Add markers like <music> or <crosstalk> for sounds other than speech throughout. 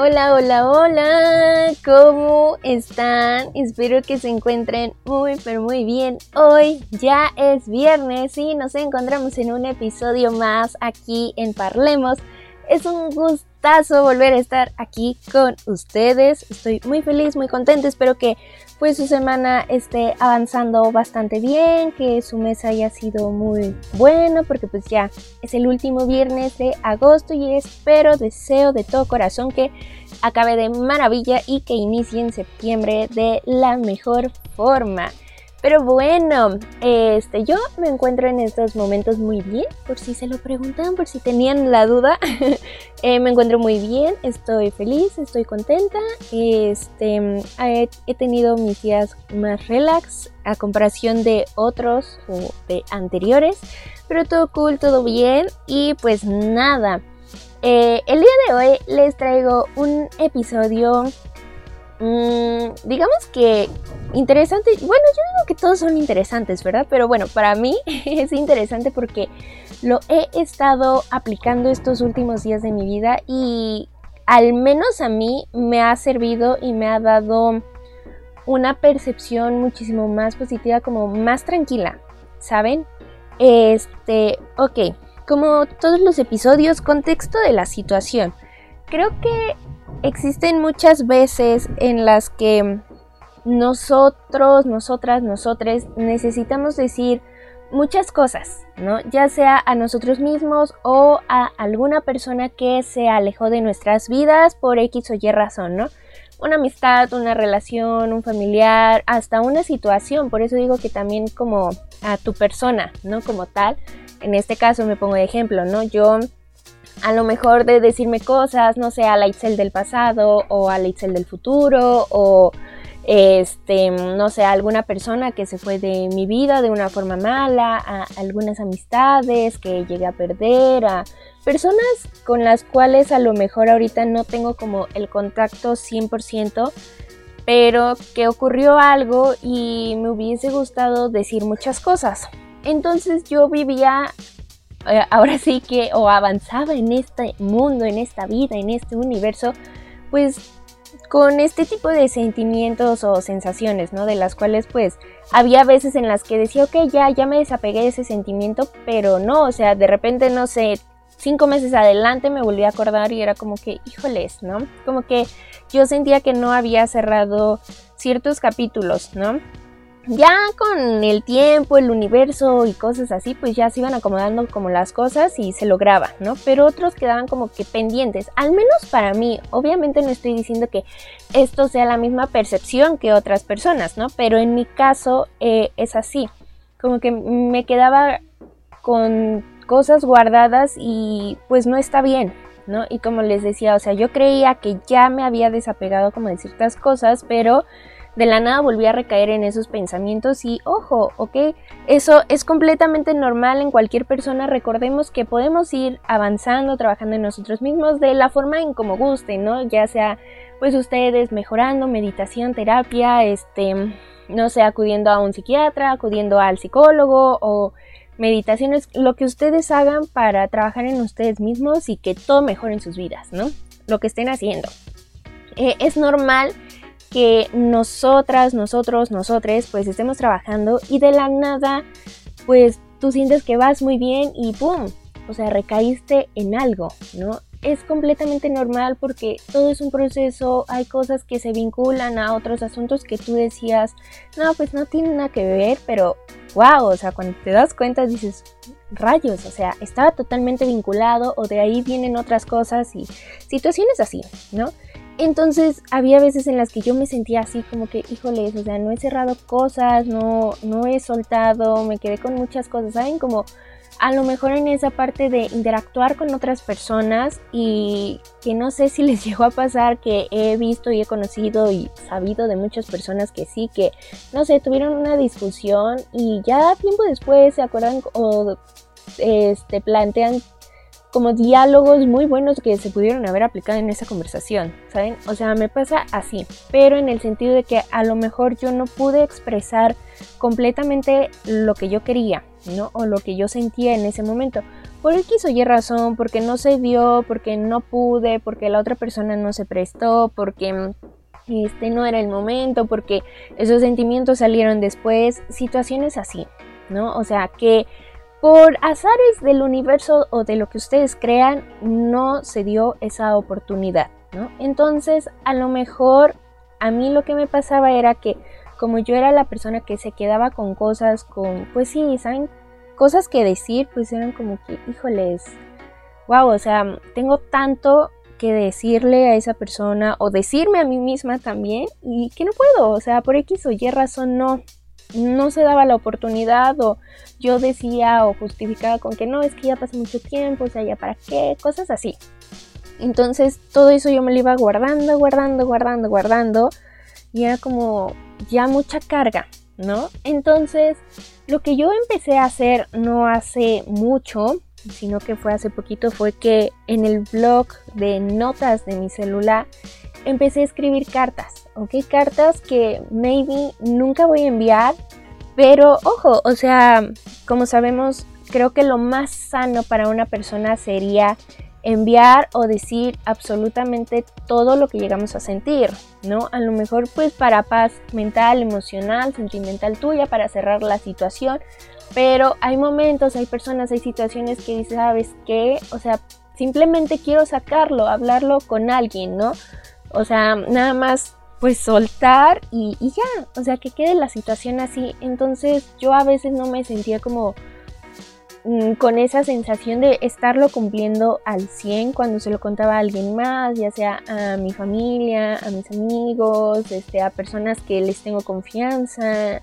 Hola, hola, hola, ¿cómo están? Espero que se encuentren muy, pero muy bien. Hoy ya es viernes y nos encontramos en un episodio más aquí en Parlemos. Es un gustazo volver a estar aquí con ustedes. Estoy muy feliz, muy contenta. Espero que pues su semana esté avanzando bastante bien, que su mes haya sido muy bueno, porque pues ya es el último viernes de agosto y espero, deseo de todo corazón que acabe de maravilla y que inicie en septiembre de la mejor forma. Pero bueno, este, yo me encuentro en estos momentos muy bien, por si se lo preguntan, por si tenían la duda. <laughs> Eh, me encuentro muy bien, estoy feliz, estoy contenta. Este, he, tenido mis días más relax a comparación de otros o de anteriores, pero todo cool, todo bien. Y pues nada, eh, el día de hoy les traigo un episodio Mm, digamos que interesante. Bueno, yo digo que todos son interesantes, ¿verdad? Pero bueno, para mí <laughs> es interesante porque lo he estado aplicando estos últimos días de mi vida y al menos a mí me ha servido y me ha dado una percepción muchísimo más positiva, como más tranquila, ¿saben? Este, ok, como todos los episodios, contexto de la situación. Creo que existen muchas veces en las que nosotros, nosotras, nosotres necesitamos decir muchas cosas, ¿no? Ya sea a nosotros mismos o a alguna persona que se alejó de nuestras vidas por X o Y razón, ¿no? Una amistad, una relación, un familiar, hasta una situación. Por eso digo que también como a tu persona, ¿no? Como tal. En este caso me pongo de ejemplo, ¿no? Yo a lo mejor de decirme cosas, no sé, a la Itzel del pasado o a la Itzel del futuro o este, no sé, a alguna persona que se fue de mi vida de una forma mala, a algunas amistades que llegué a perder, a personas con las cuales a lo mejor ahorita no tengo como el contacto 100%, pero que ocurrió algo y me hubiese gustado decir muchas cosas. Entonces yo vivía ahora sí que o avanzaba en este mundo, en esta vida, en este universo, pues con este tipo de sentimientos o sensaciones, ¿no? De las cuales pues había veces en las que decía, ok, ya, ya me desapegué de ese sentimiento, pero no, o sea, de repente, no sé, cinco meses adelante me volví a acordar y era como que, híjoles, ¿no? Como que yo sentía que no había cerrado ciertos capítulos, ¿no? Ya con el tiempo, el universo y cosas así, pues ya se iban acomodando como las cosas y se lograba, ¿no? Pero otros quedaban como que pendientes, al menos para mí. Obviamente no estoy diciendo que esto sea la misma percepción que otras personas, ¿no? Pero en mi caso eh, es así, como que me quedaba con cosas guardadas y pues no está bien, ¿no? Y como les decía, o sea, yo creía que ya me había desapegado como de ciertas cosas, pero de la nada volví a recaer en esos pensamientos y ojo, ok, eso es completamente normal en cualquier persona, recordemos que podemos ir avanzando, trabajando en nosotros mismos de la forma en como guste, ¿no? Ya sea pues ustedes mejorando, meditación, terapia, este, no sé, acudiendo a un psiquiatra, acudiendo al psicólogo o meditaciones, lo que ustedes hagan para trabajar en ustedes mismos y que todo mejore en sus vidas, ¿no? Lo que estén haciendo. Eh, es normal que nosotras, nosotros, nosotres, pues estemos trabajando y de la nada, pues tú sientes que vas muy bien y ¡pum! O sea, recaíste en algo, ¿no? Es completamente normal porque todo es un proceso, hay cosas que se vinculan a otros asuntos que tú decías, no, pues no tiene nada que ver, pero wow, o sea, cuando te das cuenta dices, rayos, o sea, estaba totalmente vinculado o de ahí vienen otras cosas y situaciones así, ¿no? Entonces había veces en las que yo me sentía así como que, híjoles, o sea, no he cerrado cosas, no, no he soltado, me quedé con muchas cosas, ¿saben? Como a lo mejor en esa parte de interactuar con otras personas y que no sé si <laughs> les llegó a pasar que he visto y he conocido y sabido de muchas personas que sí, que no sé, tuvieron una discusión y ya tiempo después se acuerdan o este, plantean como diálogos muy buenos que se pudieron haber aplicado en esa conversación, ¿saben? O sea, me pasa así, pero en el sentido de que a lo mejor yo no pude expresar completamente lo que yo quería, ¿no? O lo que yo sentía en ese momento. Por el quiso y razón, porque no se dio, porque no pude, porque la otra persona no se prestó, porque este no era el momento, porque esos sentimientos salieron después, situaciones así, ¿no? O sea, que por azares del universo o de lo que ustedes crean, no se dio esa oportunidad, ¿no? Entonces, a lo mejor a mí lo que me pasaba era que como yo era la persona que se quedaba con cosas, con, pues sí, ¿saben? Cosas que decir, pues eran como que, híjoles, wow, o sea, tengo tanto que decirle a esa persona o decirme a mí misma también y que no puedo, o sea, por X o Y razón no, no se daba la oportunidad o yo decía o justificaba con que no, es que ya pasó mucho tiempo, o sea, ya para qué, cosas así. Entonces todo eso yo me lo iba guardando, guardando, guardando, guardando y era como ya mucha carga, ¿no? Entonces lo que yo empecé a hacer no hace mucho, sino que fue hace poquito, fue que en el blog de notas de mi celular empecé a escribir cartas, ¿ok? Cartas que maybe nunca voy a enviar, pero ojo, o sea, como sabemos, creo que lo más sano para una persona sería enviar o decir absolutamente todo lo que llegamos a sentir, ¿no? A lo mejor pues para paz mental, emocional, sentimental tuya, para cerrar la situación, pero hay momentos, hay personas, hay situaciones que dices, ¿sabes qué? O sea, simplemente quiero sacarlo, hablarlo con alguien, ¿no? O sea, nada más pues soltar y, ya, o sea, que quede la situación así. Entonces yo a veces no me sentía como mm, con esa sensación de estarlo cumpliendo al 100 cuando se lo contaba a alguien más, ya sea a mi familia, a mis amigos, este, a personas que les tengo confianza.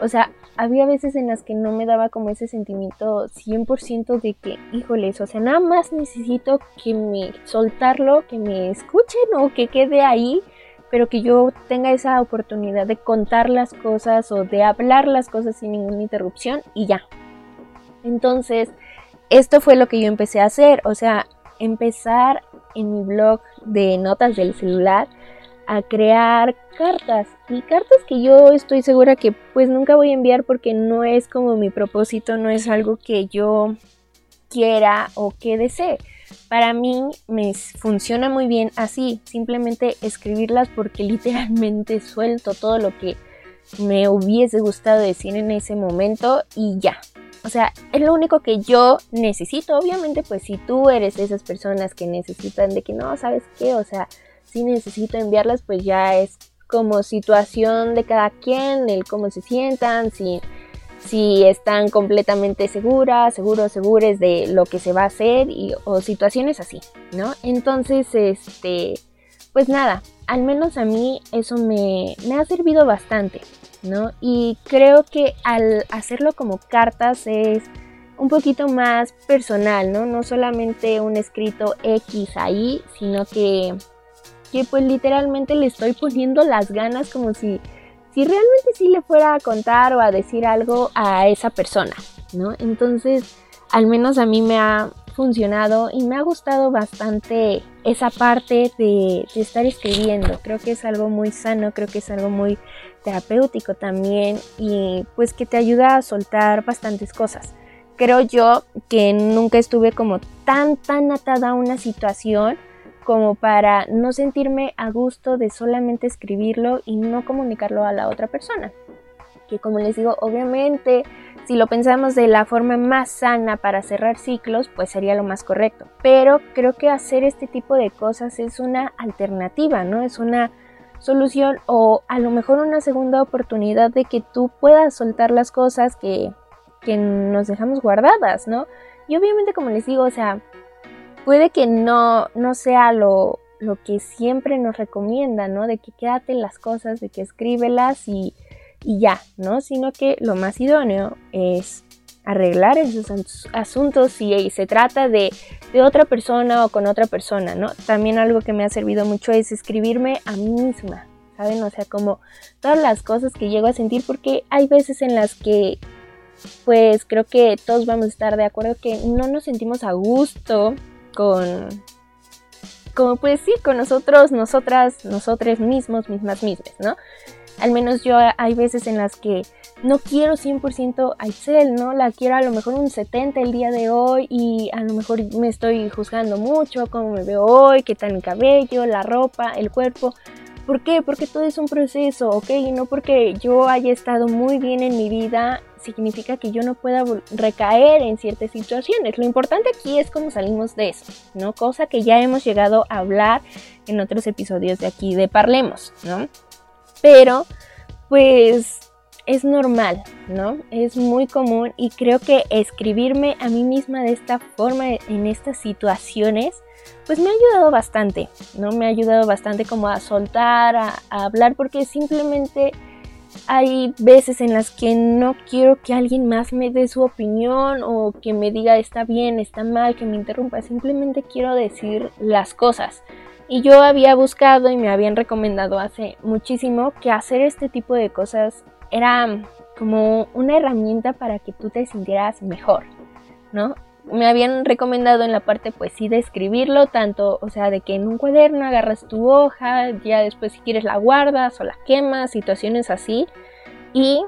O sea, había veces en las que no me daba como ese sentimiento 100% de que, híjoles, o sea, nada más necesito que me soltarlo, que me escuchen o que quede ahí, pero que yo tenga esa oportunidad de contar las cosas o de hablar las cosas sin ninguna interrupción y ya. Entonces, esto fue lo que yo empecé a hacer, o sea, empezar en mi blog de notas del celular a crear cartas y cartas que yo estoy segura que pues nunca voy a enviar porque no es como mi propósito, no es algo que yo quiera o que desee. Para mí me funciona muy bien así, simplemente escribirlas porque <laughs> literalmente suelto todo lo que me hubiese gustado decir en ese momento y ya. O sea, es lo único que yo necesito. Obviamente, pues si tú eres de esas personas que necesitan de que no, ¿sabes qué? O sea, si necesito enviarlas, pues ya es como situación de cada quien, el cómo se sientan, si, si están completamente seguras, seguros, segures de lo que se va a hacer y, o situaciones así, ¿no? Entonces, este, pues nada, al menos a mí eso me, me ha servido bastante, ¿no? Y creo que al hacerlo como cartas es un poquito más personal, ¿no? No solamente un escrito X ahí, sino que que pues literalmente le estoy poniendo las ganas como si, si realmente sí le fuera a contar o a decir algo a esa persona, ¿no? Entonces, al menos a mí me ha funcionado y me ha gustado bastante esa parte de, de, estar escribiendo. Creo que es algo muy sano, creo que es algo muy terapéutico también y pues que te ayuda a soltar bastantes cosas. Creo yo que nunca estuve como tan, tan atada a una situación como para no sentirme a gusto de solamente escribirlo y no comunicarlo a la otra persona. Que como les digo, obviamente si lo pensamos de la forma más sana para cerrar ciclos, pues sería lo más correcto. Pero creo que hacer este tipo de cosas es una alternativa, ¿no? Es una solución o a lo mejor una segunda oportunidad de que tú puedas soltar las cosas que, que nos dejamos guardadas, ¿no? Y obviamente como les digo, o sea, puede que no, no sea lo, lo que siempre nos recomienda, ¿no? De que quédate las cosas, de que escríbelas y, y ya, ¿no? Sino que lo más idóneo es arreglar esos asuntos si se trata de, de, otra persona o con otra persona, ¿no? También algo que me ha servido mucho es escribirme a mí misma, ¿saben? O sea, como todas las cosas que llego a sentir, porque hay veces en las que, pues creo que todos vamos a estar de acuerdo que no nos sentimos a gusto con, como pues sí, con nosotros, nosotras, nosotros mismos, mismas, mismas, ¿no? Al menos yo hay veces en las que no quiero 100% a Excel, ¿no? La quiero a lo mejor un 70 el día de hoy y a lo mejor me estoy juzgando mucho cómo me veo hoy, qué tal mi cabello, la ropa, el cuerpo. ¿Por qué? Porque todo es un proceso, ¿ok? Y no porque yo haya estado muy bien en mi vida significa que yo no pueda recaer en ciertas situaciones. Lo importante aquí es cómo salimos de eso, ¿no? Cosa que ya hemos llegado a hablar en otros episodios de aquí de Parlemos, ¿no? Pero, pues es normal, ¿no? Es muy común y creo que escribirme a mí misma de esta forma en estas situaciones, pues me ha ayudado bastante, ¿no? Me ha ayudado bastante como a soltar, a, hablar, porque simplemente hay veces en las que no quiero que alguien más me dé su opinión o que me diga está bien, está mal, que me interrumpa, simplemente quiero decir las cosas. Y yo había buscado y me habían recomendado hace muchísimo que hacer este tipo de cosas era como una herramienta para que tú te sintieras mejor, ¿no? Me habían recomendado en la parte pues sí de escribirlo, tanto, o sea, de que en un cuaderno agarras tu hoja, ya después si quieres la guardas o la quemas, situaciones así. Y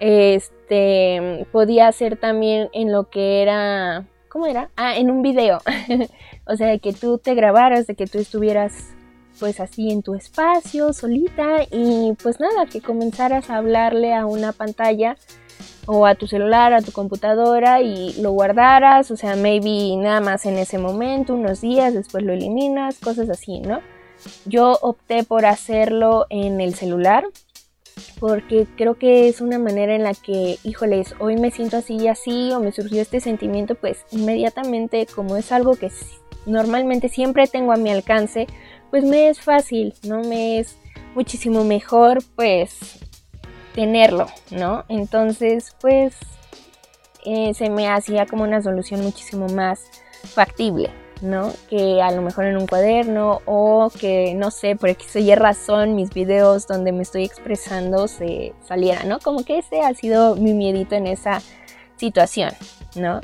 este podía ser también en lo que era, ¿cómo era? Ah, en un video. <laughs> o sea, de que tú te grabaras, de que tú estuvieras pues así en tu espacio, solita, y pues nada, que comenzaras a hablarle a una pantalla o a tu celular, a tu computadora y lo guardaras, o sea, maybe nada más en ese momento, unos días, después lo eliminas, cosas así, ¿no? Yo opté por hacerlo en el celular porque creo que es una manera en la que, híjoles, hoy me siento así y así o me surgió este sentimiento, pues inmediatamente como es algo que normalmente siempre tengo a mi alcance, pues me es fácil, ¿no? Me es muchísimo mejor pues tenerlo, ¿no? Entonces pues eh, se me hacía como una solución muchísimo más factible, ¿no? Que a lo mejor en un cuaderno o que no sé, por X o razón mis videos donde me estoy expresando se saliera, ¿no? Como que ese ha sido mi miedito en esa situación, ¿no?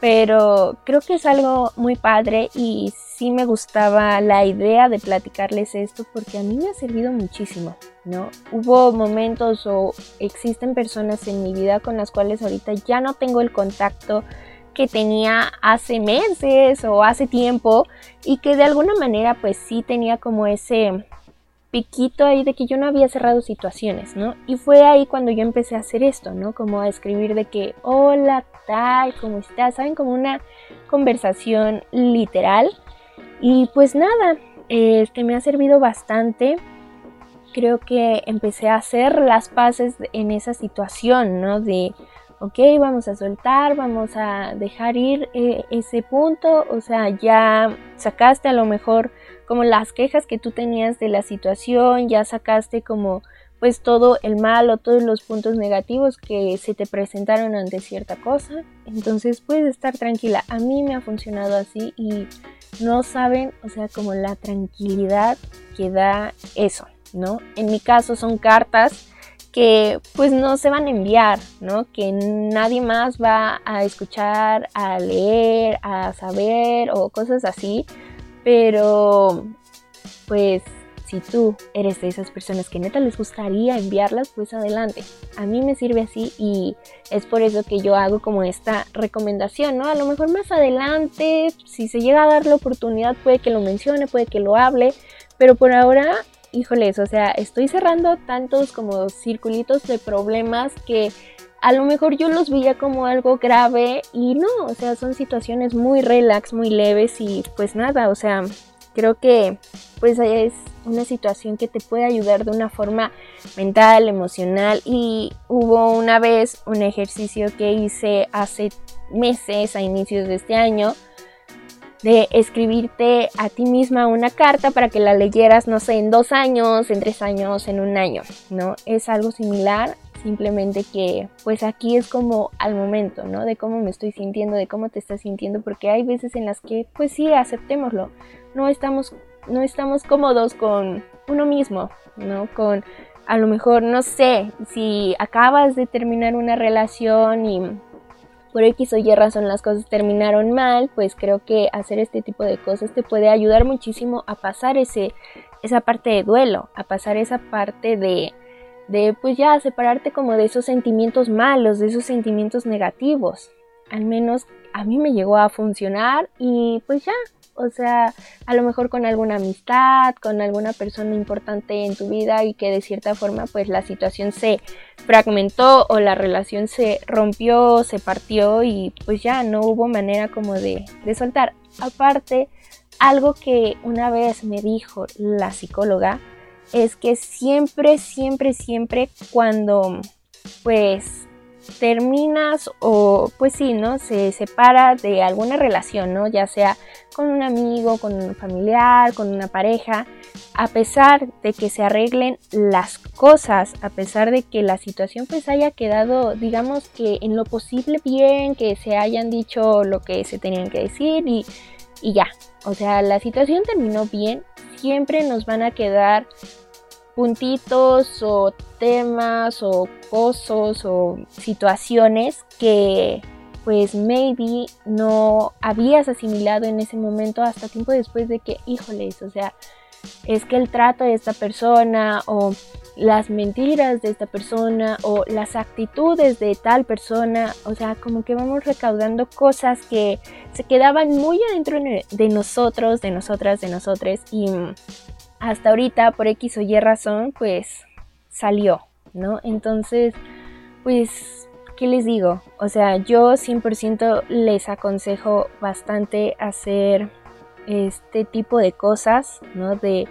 Pero creo que es algo muy padre y sí me gustaba la idea de platicarles esto porque a mí me ha servido muchísimo, ¿no? Hubo momentos o existen personas en mi vida con las cuales ahorita ya no tengo el contacto que tenía hace meses o hace tiempo y que de alguna manera pues sí tenía como ese piquito ahí de que yo no había cerrado situaciones, ¿no? Y fue ahí cuando yo empecé a hacer esto, ¿no? Como a escribir de que, hola, tal, ¿cómo estás? ¿Saben? Como una conversación literal y pues nada, este me ha servido bastante. Creo que empecé a hacer las paces en esa situación, ¿no? De, ok, vamos a soltar, vamos a dejar ir eh, ese punto, o sea, ya sacaste a lo mejor como las quejas que tú tenías de la situación, ya sacaste como pues todo el mal o todos los puntos negativos que se te presentaron ante cierta cosa. Entonces puedes estar tranquila. A mí me ha funcionado así y no saben, o sea, como la tranquilidad que da eso, ¿no? En mi caso son cartas que pues no se van a enviar, ¿no? Que nadie más va a escuchar, a leer, a saber o cosas así, pero pues si tú eres de esas personas que neta les gustaría enviarlas, pues adelante. A mí me sirve así y es por eso que yo hago como esta recomendación, ¿no? A lo mejor más adelante, si se llega a dar la oportunidad, puede que lo mencione, puede que lo hable, pero por ahora, híjoles, o sea, estoy cerrando tantos como circulitos de problemas que a lo mejor yo los veía como algo grave y no, o sea, son situaciones muy relax, muy leves y pues nada, o sea, creo que pues es una situación que te puede ayudar de una forma mental, emocional y hubo una vez un ejercicio que hice hace meses a inicios de este año de escribirte a ti misma una carta para que la leyeras, no sé, en dos años, en tres años, en un año, ¿no? Es algo similar, simplemente que pues aquí es como al momento, ¿no? De cómo me estoy sintiendo, de cómo te estás sintiendo, porque hay veces en las que pues sí, aceptémoslo, no estamos, no estamos cómodos con uno mismo, ¿no? Con a lo mejor, no sé, si acabas de terminar una relación y por X o Y razón las cosas terminaron mal, pues creo que hacer este tipo de cosas te puede ayudar muchísimo a pasar ese, esa parte de duelo, a pasar esa parte de, de pues ya separarte como de esos sentimientos malos, de esos sentimientos negativos. Al menos a mí me llegó a funcionar y pues ya, o sea, a lo mejor con alguna amistad, con alguna persona importante en tu vida y que de cierta forma pues la situación se fragmentó o la relación se rompió, se partió y pues ya no hubo manera como de, de soltar. Aparte, algo que una vez me dijo la psicóloga es que siempre, siempre, siempre cuando pues terminas o pues sí, ¿no? Se separa de alguna relación, ¿no? Ya sea con un amigo, con un familiar, con una pareja, a pesar de que se arreglen las cosas, a pesar de que la situación pues haya quedado, digamos que en lo posible bien, que se hayan dicho lo que se tenían que decir y, y ya. O sea, la situación terminó bien, siempre nos van a quedar puntitos o temas o cosas o situaciones que pues maybe no habías asimilado en ese momento hasta tiempo después de que, híjoles, o sea, es que el trato de esta persona o las mentiras de esta persona o las actitudes de tal persona, o sea, como que vamos recaudando cosas que se quedaban muy adentro de nosotros, de nosotras, de nosotres y hasta ahorita por X o Y razón pues salió, ¿no? Entonces, pues, ¿qué les digo? O sea, yo 100% les aconsejo bastante hacer este tipo de cosas, ¿no? De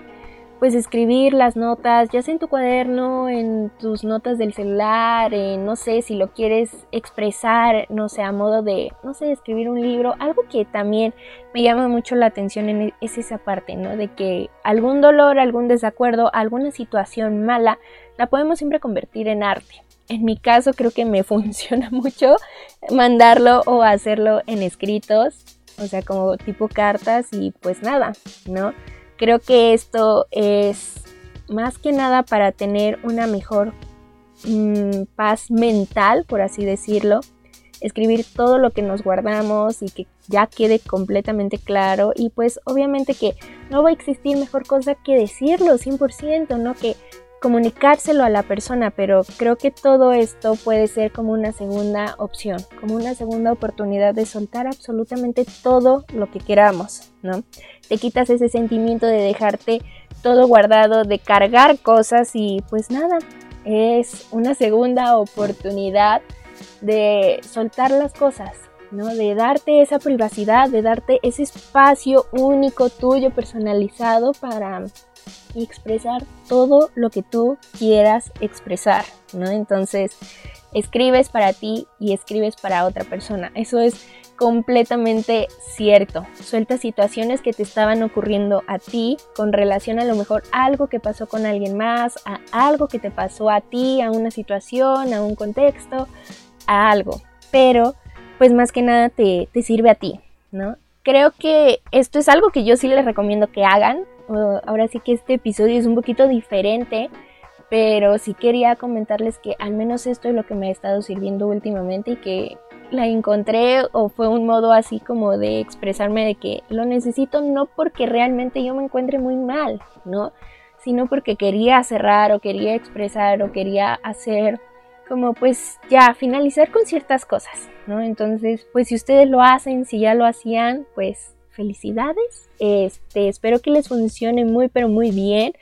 pues escribir las notas, ya sea en tu cuaderno, en tus notas del celular, en, no sé, si lo quieres expresar, no sé, a modo de, no sé, escribir un libro, algo que también me llama mucho la atención en, es esa parte, ¿no? De que algún dolor, algún desacuerdo, alguna situación mala, la podemos siempre convertir en arte. En mi caso creo que me <laughs> funciona mucho mandarlo o hacerlo en escritos, o sea, como tipo cartas y pues nada, ¿no? Creo que esto es más que nada para tener una mejor mm, paz mental, por así decirlo. Escribir todo lo que nos guardamos y que ya quede completamente claro. Y pues obviamente que no va a existir mejor cosa que decirlo 100%, ¿no? Que comunicárselo a la persona, pero creo que todo esto puede ser como una segunda opción, como una segunda oportunidad de soltar absolutamente todo lo que queramos, ¿no? Te quitas ese sentimiento de dejarte todo guardado, de cargar cosas y pues nada, es una segunda oportunidad de soltar las cosas, ¿no? De darte esa privacidad, de darte ese espacio único tuyo, personalizado para y expresar todo lo que tú quieras expresar, ¿no? Entonces, escribes para ti y escribes para otra persona. Eso es completamente cierto. Suelta situaciones que te estaban ocurriendo a ti con relación a lo mejor algo que pasó con alguien más, a algo que te pasó a ti, a una situación, a un contexto, a algo. Pero, pues más que nada te, te sirve a ti, ¿no? Creo que esto es algo que yo sí les recomiendo que hagan ahora sí que este episodio es un poquito diferente, pero sí quería comentarles que al menos esto es lo que me ha estado sirviendo últimamente y que la encontré o fue un modo así como de expresarme de que lo necesito no porque realmente yo me encuentre muy mal, ¿no? Sino porque quería cerrar o quería expresar o quería hacer como pues ya finalizar con ciertas cosas, ¿no? Entonces, pues si ustedes lo hacen, si ya lo hacían, pues felicidades. Este, espero que les funcione muy pero muy bien.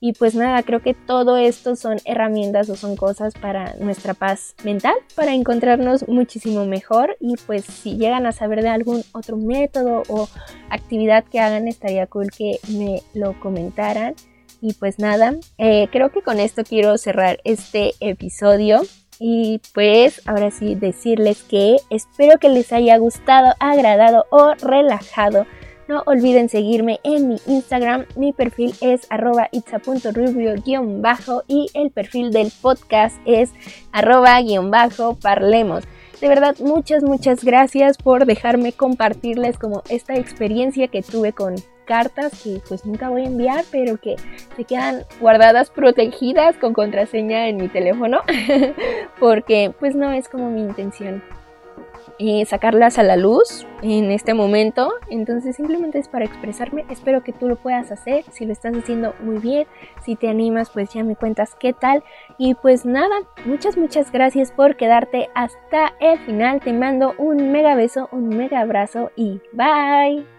Y pues nada, creo que todo esto son herramientas o son cosas para nuestra paz mental, para encontrarnos muchísimo mejor. Y pues si llegan a saber de algún otro método o actividad que hagan, estaría cool que me lo comentaran. Y pues nada, eh, creo que con esto quiero cerrar este episodio. Y pues ahora sí decirles que espero que les haya gustado, agradado o relajado No olviden seguirme en mi Instagram. Mi perfil es arroba itza.rubio-bajo y el perfil del podcast es arroba-parlemos. De verdad, muchas, muchas gracias por dejarme compartirles como esta experiencia que tuve con cartas que pues nunca voy a enviar, pero que se quedan guardadas, protegidas con contraseña en mi teléfono, <laughs> porque pues no es como mi intención eh, sacarlas a la luz en este momento. Entonces simplemente es para expresarme. Espero que tú lo puedas hacer. Si lo estás haciendo muy bien, si te animas, pues ya me cuentas qué tal. Y pues nada, muchas, muchas gracias por quedarte hasta el final. Te mando un mega beso, un mega abrazo y bye.